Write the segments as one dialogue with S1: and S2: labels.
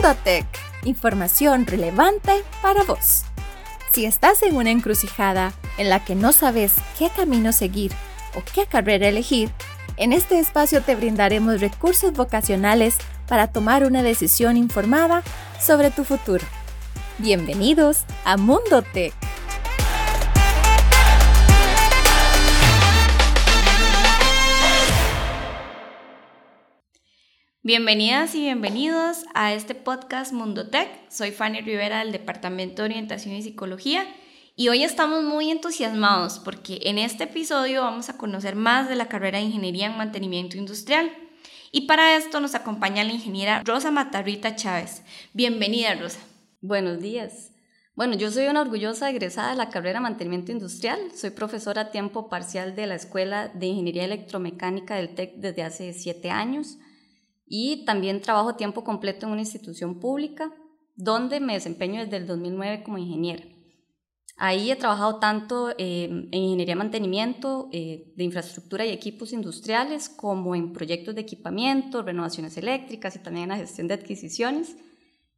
S1: Mundo Tech, información relevante para vos. Si estás en una encrucijada en la que no sabes qué camino seguir o qué carrera elegir, en este espacio te brindaremos recursos vocacionales para tomar una decisión informada sobre tu futuro. Bienvenidos a Mundo
S2: Bienvenidas y bienvenidos a este podcast Mundo Tech. Soy Fanny Rivera del Departamento de Orientación y Psicología y hoy estamos muy entusiasmados porque en este episodio vamos a conocer más de la carrera de Ingeniería en Mantenimiento Industrial. Y para esto nos acompaña la ingeniera Rosa Matarrita Chávez. Bienvenida, Rosa.
S3: Buenos días. Bueno, yo soy una orgullosa egresada de la carrera de Mantenimiento Industrial. Soy profesora a tiempo parcial de la Escuela de Ingeniería Electromecánica del TEC desde hace siete años y también trabajo tiempo completo en una institución pública donde me desempeño desde el 2009 como ingeniera. Ahí he trabajado tanto eh, en ingeniería de mantenimiento eh, de infraestructura y equipos industriales como en proyectos de equipamiento, renovaciones eléctricas y también en la gestión de adquisiciones.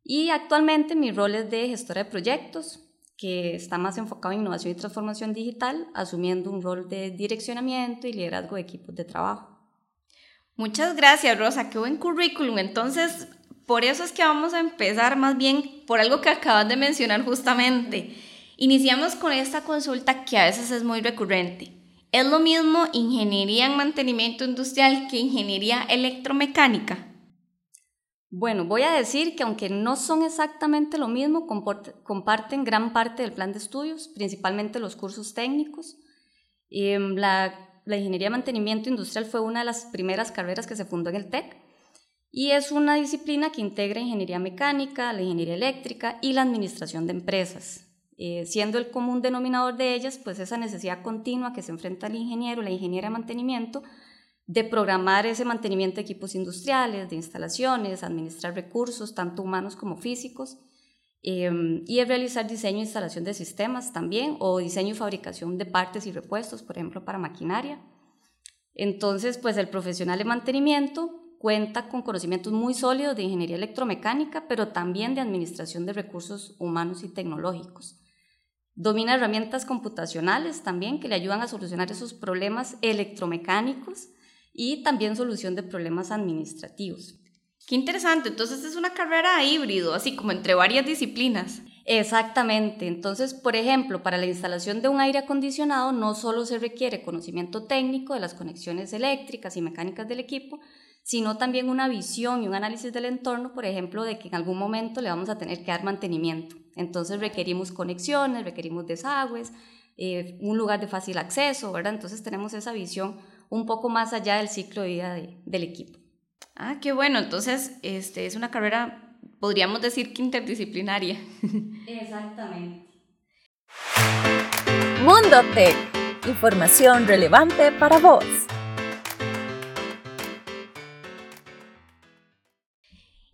S3: Y actualmente mi rol es de gestora de proyectos, que está más enfocado en innovación y transformación digital, asumiendo un rol de direccionamiento y liderazgo de equipos de trabajo.
S2: Muchas gracias, Rosa. Qué buen currículum. Entonces, por eso es que vamos a empezar más bien por algo que acabas de mencionar justamente. Iniciamos con esta consulta que a veces es muy recurrente. ¿Es lo mismo ingeniería en mantenimiento industrial que ingeniería electromecánica?
S3: Bueno, voy a decir que aunque no son exactamente lo mismo, comparten gran parte del plan de estudios, principalmente los cursos técnicos. Em, la la ingeniería de mantenimiento industrial fue una de las primeras carreras que se fundó en el TEC y es una disciplina que integra ingeniería mecánica, la ingeniería eléctrica y la administración de empresas, eh, siendo el común denominador de ellas pues esa necesidad continua que se enfrenta el ingeniero, la ingeniera de mantenimiento, de programar ese mantenimiento de equipos industriales, de instalaciones, administrar recursos, tanto humanos como físicos, Em, y es realizar diseño e instalación de sistemas también, o diseño y fabricación de partes y repuestos, por ejemplo, para maquinaria. Entonces, pues el profesional de mantenimiento cuenta con conocimientos muy sólidos de ingeniería electromecánica, pero también de administración de recursos humanos y tecnológicos. Domina herramientas computacionales también que le ayudan a solucionar esos problemas electromecánicos y también solución de problemas administrativos.
S2: Qué interesante, entonces es una carrera híbrido, así como entre varias disciplinas.
S3: Exactamente, entonces, por ejemplo, para la instalación de un aire acondicionado no solo se requiere conocimiento técnico de las conexiones eléctricas y mecánicas del equipo, sino también una visión y un análisis del entorno, por ejemplo, de que en algún momento le vamos a tener que dar mantenimiento. Entonces requerimos conexiones, requerimos desagües, eh, un lugar de fácil acceso, ¿verdad? Entonces tenemos esa visión un poco más allá del ciclo de vida del equipo.
S2: Ah, qué bueno. Entonces, este es una carrera, podríamos decir que interdisciplinaria.
S3: Exactamente.
S1: Mundo Tech. Información relevante para vos.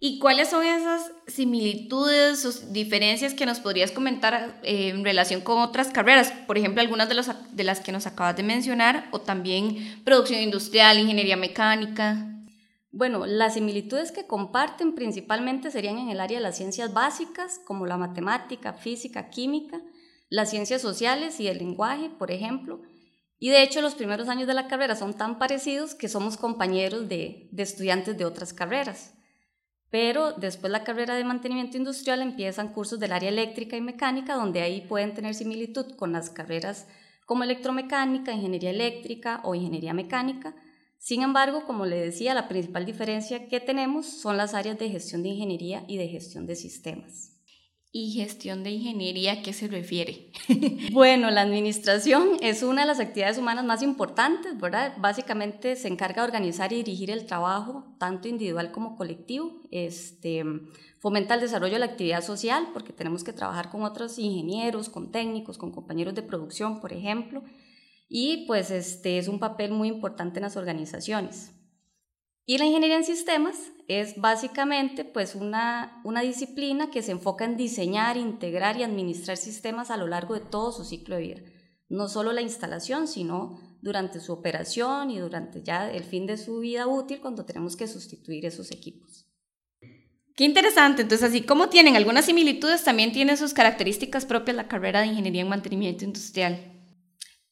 S2: ¿Y cuáles son esas similitudes o diferencias que nos podrías comentar eh, en relación con otras carreras? Por ejemplo, algunas de, de las que nos acabas de mencionar, o también producción industrial, ingeniería mecánica.
S3: Bueno, las similitudes que comparten principalmente serían en el área de las ciencias básicas, como la matemática, física, química, las ciencias sociales y el lenguaje, por ejemplo. Y de hecho los primeros años de la carrera son tan parecidos que somos compañeros de, estudiantes de otras carreras. Pero después la carrera de mantenimiento industrial empiezan cursos del área eléctrica y mecánica, donde ahí pueden tener similitud con las carreras como electromecánica, ingeniería eléctrica o ingeniería mecánica, sin embargo, como le decía, la principal diferencia que tenemos son las áreas de gestión de ingeniería y de gestión de sistemas.
S2: ¿Y gestión de ingeniería a qué se refiere?
S3: bueno, la administración es una de las actividades humanas más importantes, ¿verdad? Básicamente se encarga de organizar y dirigir el trabajo, tanto individual como colectivo. Este, fomenta el desarrollo de la actividad social, porque tenemos que trabajar con otros ingenieros, con técnicos, con compañeros de producción, por ejemplo y pues este es un papel muy importante en las organizaciones. Y la ingeniería en sistemas es básicamente pues una, una disciplina que se enfoca en diseñar, integrar y administrar sistemas a lo largo de todo su ciclo de vida. No solo la instalación, sino durante su operación y durante ya el fin de su vida útil cuando tenemos que sustituir esos equipos.
S2: Qué interesante. Entonces, así como tienen algunas similitudes, también tiene sus características propias la carrera de Ingeniería en Mantenimiento Industrial.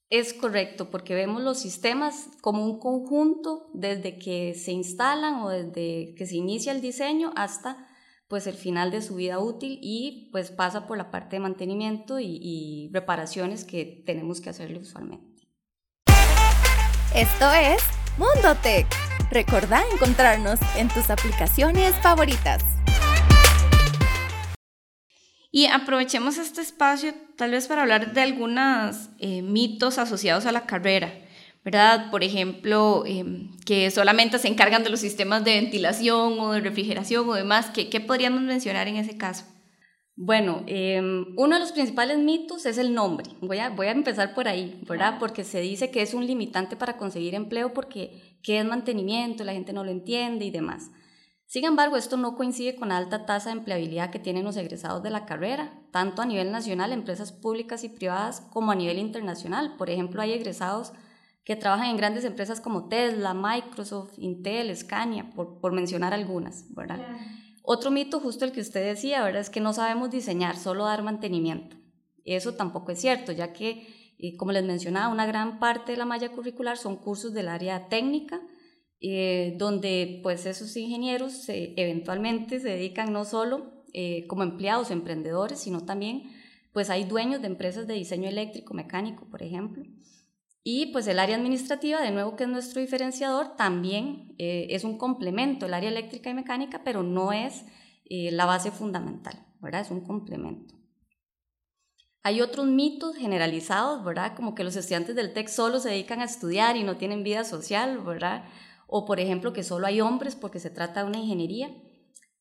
S3: Es correcto, porque vemos los sistemas como un conjunto desde que se instalan o desde que se inicia el diseño hasta pues el final de su vida útil y pues pasa por la parte de mantenimiento y, reparaciones que tenemos que hacerle usualmente.
S1: Esto es Mundo Tech. Recordá encontrarnos en tus aplicaciones favoritas.
S2: Y aprovechemos este espacio tal vez para hablar de algunos eh, mitos asociados a la carrera, ¿verdad? Por ejemplo, em, que solamente se encargan de los sistemas de ventilación o de refrigeración o demás. ¿Qué, qué podríamos mencionar en ese caso?
S3: Bueno, em, uno de los principales mitos es el nombre. Voy a, voy a empezar por ahí, ¿verdad? Porque se dice que es un limitante para conseguir empleo porque qué es mantenimiento, la gente no lo entiende y demás. Sin embargo, esto no coincide con la alta tasa de empleabilidad que tienen los egresados de la carrera, tanto a nivel nacional, empresas públicas y privadas, como a nivel internacional. Por ejemplo, hay egresados que trabajan en grandes empresas como Tesla, Microsoft, Intel, Scania, por, mencionar algunas, ¿verdad? Otro mito, justo el que usted decía, ¿verdad? Es que no sabemos diseñar, solo dar mantenimiento. Eso tampoco es cierto, ya que, eh, como les mencionaba, una gran parte de la malla curricular son cursos del área técnica, eh, donde pues esos ingenieros eventualmente se dedican no solo eh, como empleados emprendedores, sino también pues hay dueños de empresas de diseño eléctrico, mecánico, por ejemplo. Y pues el área administrativa, de nuevo que es nuestro diferenciador, también eh, es un complemento, el área eléctrica y mecánica, pero no es la base fundamental, ¿verdad? Es un complemento. Hay otros mitos generalizados, ¿verdad? Como que los estudiantes del TEC solo se dedican a estudiar y no tienen vida social, ¿verdad? O por ejemplo que solo hay hombres porque se trata de una ingeniería.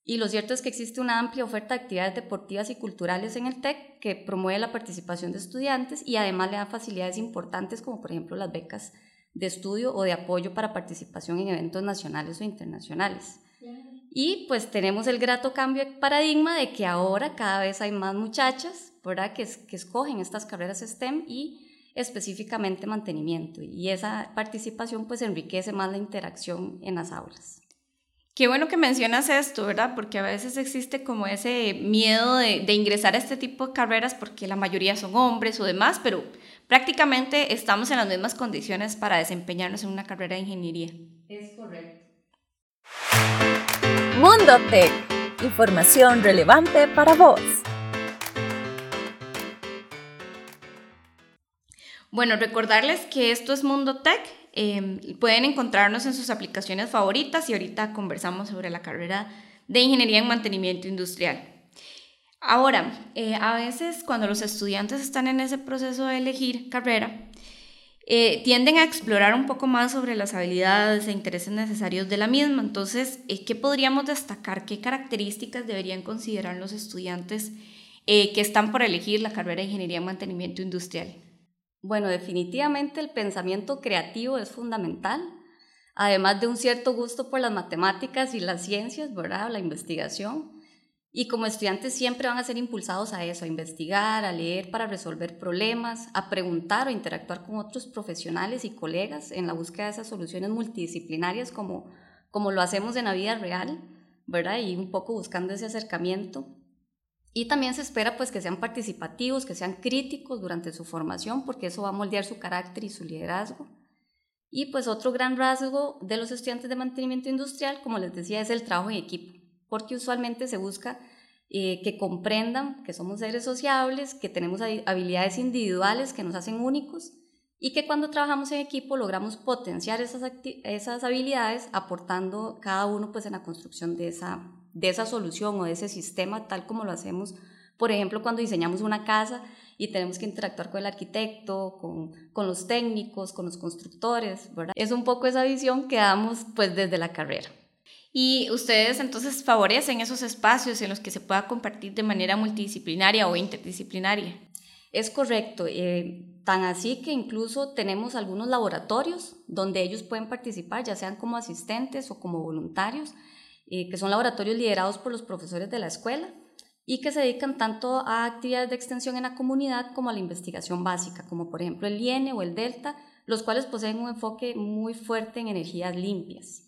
S3: Y lo cierto es que existe una amplia oferta de actividades deportivas y culturales en el TEC que promueve la participación de estudiantes y además le da facilidades importantes como por ejemplo las becas de estudio o de apoyo para participación en eventos nacionales o internacionales. Y pues tenemos el grato cambio de paradigma de que ahora cada vez hay más muchachas ¿verdad? Que, que escogen estas carreras STEM y específicamente mantenimiento y esa participación pues enriquece más la interacción en las aulas.
S2: Qué bueno que mencionas esto, ¿verdad? Porque a veces existe como ese miedo de, de, ingresar a este tipo de carreras porque la mayoría son hombres o demás, pero prácticamente estamos en las mismas condiciones para desempeñarnos en una carrera de ingeniería.
S3: Es correcto.
S1: Mundo Tech, información relevante para vos.
S2: Bueno, recordarles que esto es Mundo Tech. Em, pueden encontrarnos en sus aplicaciones favoritas y ahorita conversamos sobre la carrera de Ingeniería en Mantenimiento Industrial. Ahora, eh, a veces cuando los estudiantes están en ese proceso de elegir carrera, eh, tienden a explorar un poco más sobre las habilidades e intereses necesarios de la misma. Entonces, eh, ¿qué podríamos destacar? ¿Qué características deberían considerar los estudiantes que están por elegir la carrera de Ingeniería en Mantenimiento Industrial?
S3: Bueno, definitivamente el pensamiento creativo es fundamental, además de un cierto gusto por las matemáticas y las ciencias, ¿verdad? La investigación. Y como estudiantes siempre van a ser impulsados a eso, a investigar, a leer para resolver problemas, a preguntar o interactuar con otros profesionales y colegas en la búsqueda de esas soluciones multidisciplinarias como, como lo hacemos en la vida real, ¿verdad? Y un poco buscando ese acercamiento. Y también se espera pues que sean participativos, que sean críticos durante su formación, porque eso va a moldear su carácter y su liderazgo. Y pues otro gran rasgo de los estudiantes de mantenimiento industrial, como les decía, es el trabajo en equipo, porque usualmente se busca eh, que comprendan que somos seres sociables, que tenemos habilidades individuales que nos hacen únicos y que cuando trabajamos en equipo logramos potenciar esas, esas habilidades aportando cada uno pues en la construcción de esa de esa solución o de ese sistema tal como lo hacemos, por ejemplo, cuando diseñamos una casa y tenemos que interactuar con el arquitecto, con, con los técnicos, con los constructores, ¿verdad? Es un poco esa visión que damos pues desde la carrera.
S2: Y ustedes entonces favorecen esos espacios en los que se pueda compartir de manera multidisciplinaria o interdisciplinaria.
S3: Es correcto, eh, tan así que incluso tenemos algunos laboratorios donde ellos pueden participar, ya sean como asistentes o como voluntarios, eh, que son laboratorios liderados por los profesores de la escuela y que se dedican tanto a actividades de extensión en la comunidad como a la investigación básica, como por ejemplo el IENE o el DELTA, los cuales poseen un enfoque muy fuerte en energías limpias.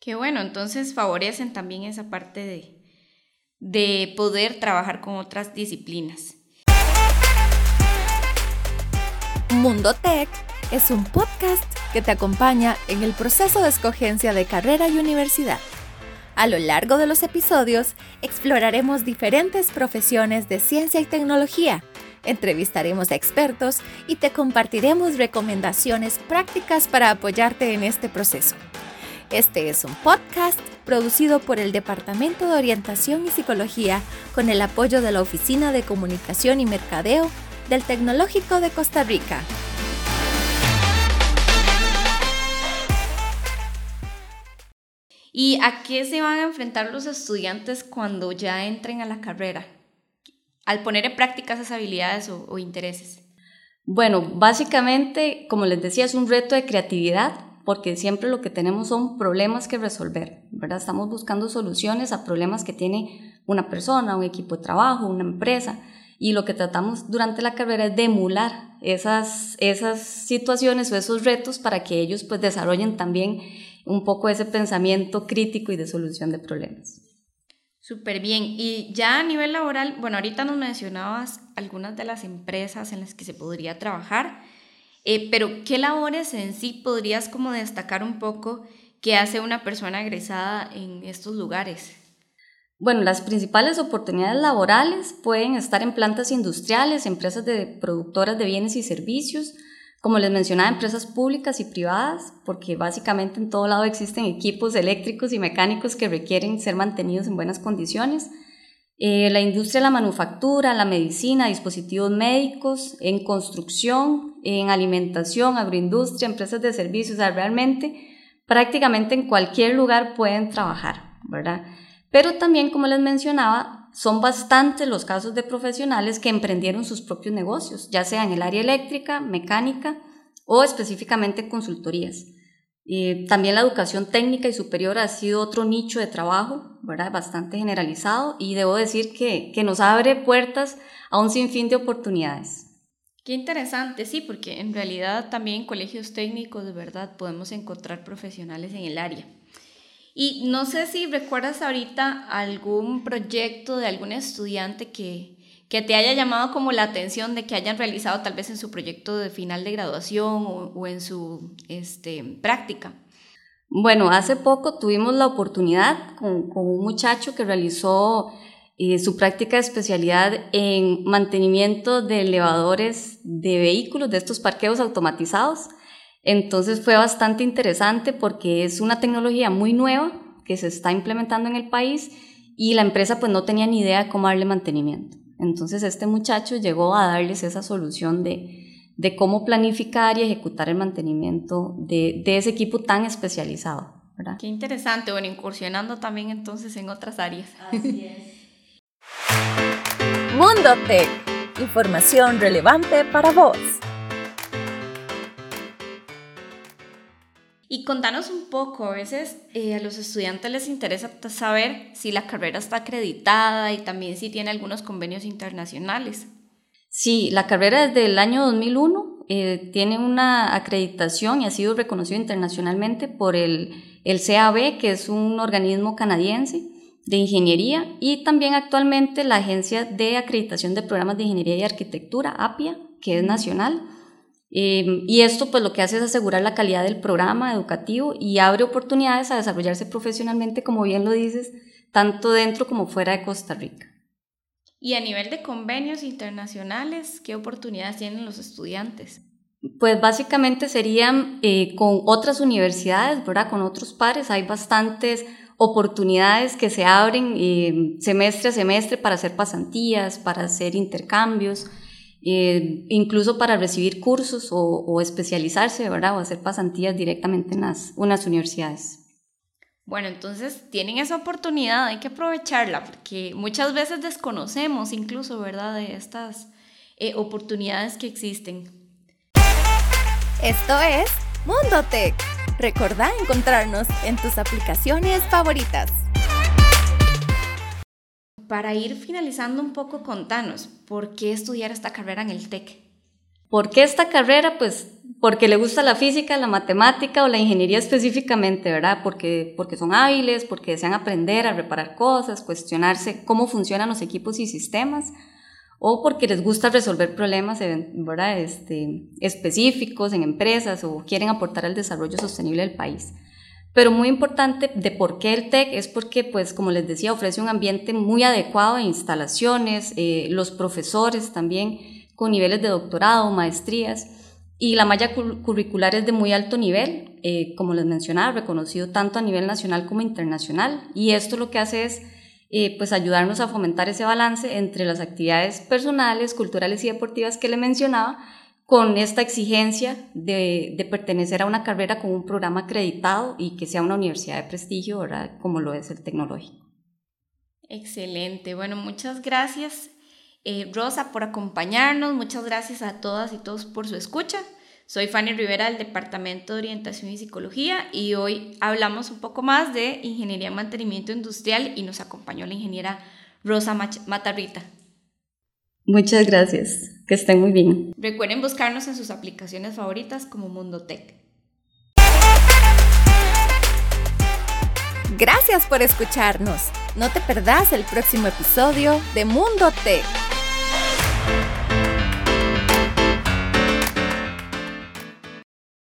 S2: Qué bueno, entonces favorecen también esa parte de, de poder trabajar con otras disciplinas.
S1: Mundo Tech es un podcast que te acompaña en el proceso de escogencia de carrera y universidad. A lo largo de los episodios exploraremos diferentes profesiones de ciencia y tecnología, entrevistaremos a expertos y te compartiremos recomendaciones prácticas para apoyarte en este proceso. Este es un podcast producido por el Departamento de Orientación y Psicología con el apoyo de la Oficina de Comunicación y Mercadeo del Tecnológico de Costa Rica.
S2: ¿Y a qué se van a enfrentar los estudiantes cuando ya entren a la carrera? Al poner en práctica esas habilidades o, intereses.
S3: Bueno, básicamente, como les decía, es un reto de creatividad porque siempre lo que tenemos son problemas que resolver, ¿verdad? Estamos buscando soluciones a problemas que tiene una persona, un equipo de trabajo, una empresa, y lo que tratamos durante la carrera es de emular esas, esas situaciones o esos retos para que ellos pues desarrollen también un poco ese pensamiento crítico y de solución de problemas.
S2: Súper bien. Y ya a nivel laboral, bueno, ahorita nos mencionabas algunas de las empresas en las que se podría trabajar. Eh, pero, ¿qué labores en sí podrías como destacar un poco que hace una persona egresada en estos lugares?
S3: Bueno, las principales oportunidades laborales pueden estar en plantas industriales, empresas de productoras de bienes y servicios, como les mencionaba, empresas públicas y privadas, porque básicamente en todo lado existen equipos eléctricos y mecánicos que requieren ser mantenidos en buenas condiciones. Eh, la industria la manufactura, la medicina, dispositivos médicos, en construcción, en alimentación, agroindustria, empresas de servicios, o sea, realmente prácticamente en cualquier lugar pueden trabajar, ¿verdad? Pero también, como les mencionaba, son bastantes los casos de profesionales que emprendieron sus propios negocios, ya sea en el área eléctrica, mecánica o específicamente consultorías. También la educación técnica y superior ha sido otro nicho de trabajo, ¿verdad? Bastante generalizado y debo decir que, que nos abre puertas a un sinfín de oportunidades.
S2: Qué interesante, sí, porque en realidad también en colegios técnicos de verdad podemos encontrar profesionales en el área. Y no sé si recuerdas ahorita algún proyecto de algún estudiante que, que te haya llamado como la atención de que hayan realizado tal vez en su proyecto de final de graduación o, en su este, práctica?
S3: Bueno, hace poco tuvimos la oportunidad con, un muchacho que realizó eh, su práctica de especialidad en mantenimiento de elevadores de vehículos, de estos parqueos automatizados. Entonces fue bastante interesante porque es una tecnología muy nueva que se está implementando en el país y la empresa pues no tenía ni idea de cómo darle mantenimiento. Entonces este muchacho llegó a darles esa solución de, de cómo planificar y ejecutar el mantenimiento de, de ese equipo tan especializado. ¿verdad?
S2: Qué interesante, bueno, incursionando también entonces en otras áreas.
S3: Así es.
S1: Mundo Tech, información relevante para vos.
S2: Y contanos un poco, a veces eh, a los estudiantes les interesa saber si la carrera está acreditada y también si tiene algunos convenios internacionales.
S3: Sí, la carrera desde el año 2001 eh, tiene una acreditación y ha sido reconocido internacionalmente por el, el CAB, que es un organismo canadiense de ingeniería, y también actualmente la Agencia de Acreditación de Programas de Ingeniería y Arquitectura, APIA, que es nacional. Em, y esto pues lo que hace es asegurar la calidad del programa educativo y abre oportunidades a desarrollarse profesionalmente, como bien lo dices, tanto dentro como fuera de Costa Rica.
S2: Y a nivel de convenios internacionales, ¿qué oportunidades tienen los estudiantes?
S3: Pues básicamente serían eh, con otras universidades, ¿verdad? Con otros pares. Hay bastantes oportunidades que se abren eh, semestre a semestre para hacer pasantías, para hacer intercambios. Eh, incluso para recibir cursos o, especializarse, ¿verdad? O hacer pasantías directamente en las, unas universidades.
S2: Bueno, entonces tienen esa oportunidad, hay que aprovecharla, porque muchas veces desconocemos incluso, ¿verdad?, de estas eh, oportunidades que existen.
S1: Esto es Mundo Tech. Recordá encontrarnos en tus aplicaciones favoritas.
S2: Para ir finalizando un poco, contanos, ¿por qué estudiar esta carrera en el TEC?
S3: ¿Por qué esta carrera? Pues porque le gusta la física, la matemática o la ingeniería específicamente, ¿verdad? Porque, porque son hábiles, porque desean aprender a reparar cosas, cuestionarse cómo funcionan los equipos y sistemas, o porque les gusta resolver problemas ¿verdad? Este, específicos en empresas o quieren aportar al desarrollo sostenible del país. Pero muy importante de por qué el TEC es porque, pues, como les decía, ofrece un ambiente muy adecuado de instalaciones, eh, los profesores también con niveles de doctorado, maestrías, y la malla curricular es de muy alto nivel, eh, como les mencionaba, reconocido tanto a nivel nacional como internacional. Y esto lo que hace es eh, pues ayudarnos a fomentar ese balance entre las actividades personales, culturales y deportivas que le mencionaba, con esta exigencia de, pertenecer a una carrera con un programa acreditado y que sea una universidad de prestigio, como lo es el tecnológico.
S2: Excelente. Bueno, muchas gracias eh, Rosa, por acompañarnos. Muchas gracias a todas y todos por su escucha. Soy Fanny Rivera del Departamento de Orientación y Psicología y hoy hablamos un poco más de Ingeniería en Mantenimiento Industrial y nos acompañó la ingeniera Rosa Matarrita.
S3: Muchas gracias, que estén muy bien.
S2: Recuerden buscarnos en sus aplicaciones favoritas como Mundo Tech.
S1: Gracias por escucharnos. No te perdás el próximo episodio de Mundo Tech.